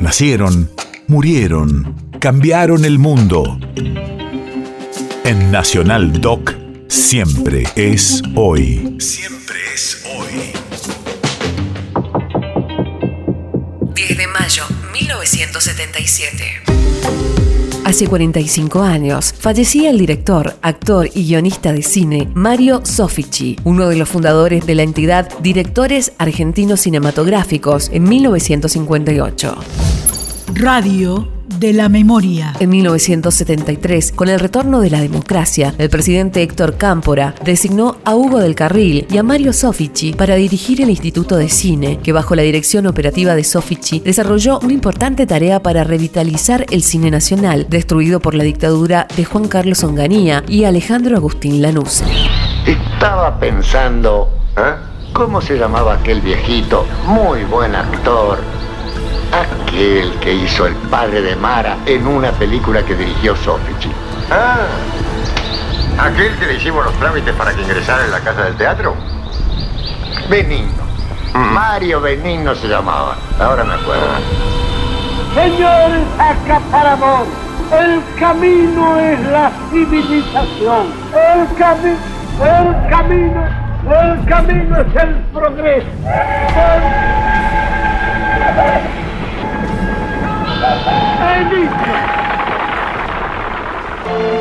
Nacieron, murieron, cambiaron el mundo. En Nacional Doc, siempre es hoy. Siempre es hoy. 10 de mayo 1977. Hace 45 años fallecía el director, actor y guionista de cine Mario Sofici, uno de los fundadores de la entidad Directores Argentinos Cinematográficos en 1958. Radio de la memoria. En 1973, con el retorno de la democracia, el presidente Héctor Cámpora designó a Hugo del Carril y a Mario Sofici para dirigir el Instituto de Cine, que bajo la dirección operativa de Sofici desarrolló una importante tarea para revitalizar el cine nacional, destruido por la dictadura de Juan Carlos Onganía y Alejandro Agustín Lanús. Estaba pensando, ¿eh? ¿cómo se llamaba aquel viejito? Muy buen actor. Aquel que hizo el padre de Mara en una película que dirigió Sofici. Ah, aquel que le hicimos los trámites para que ingresara en la casa del teatro. Benigno. Mario Benigno se llamaba. Ahora me acuerdo. Señores acaparador, el camino es la civilización. El, cami el camino, el camino es el progreso.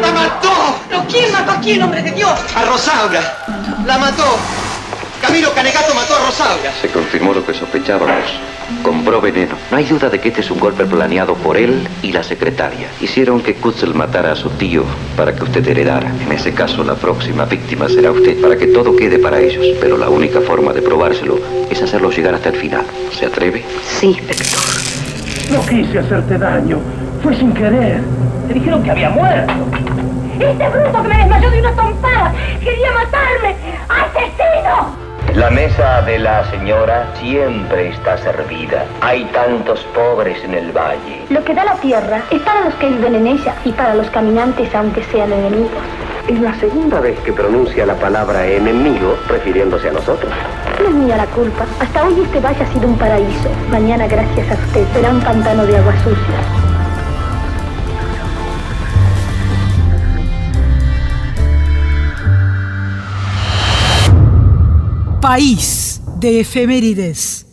¡La mató! ¿Pero quién mató a quién, hombre de Dios? A Rosaura. La mató. Camilo Canegato mató a Rosaura. Se confirmó lo que sospechábamos. Compró veneno. No hay duda de que este es un golpe planeado por él y la secretaria. Hicieron que Kutzel matara a su tío para que usted heredara. En ese caso, la próxima víctima será usted, para que todo quede para ellos. Pero la única forma de probárselo es hacerlo llegar hasta el final. ¿Se atreve? Sí, inspector. No quise hacerte daño. Fue sin querer. Te dijeron que había muerto. Este bruto que me desmayó de una trompada quería matarme. ¡Asesino! La mesa de la señora siempre está servida. Hay tantos pobres en el valle. Lo que da la tierra es para los que viven en ella y para los caminantes aunque sean enemigos. Es la segunda vez que pronuncia la palabra enemigo refiriéndose a nosotros. No es mía la culpa. Hasta hoy este valle ha sido un paraíso. Mañana, gracias a usted, será un pantano de agua sucia. País de efemérides.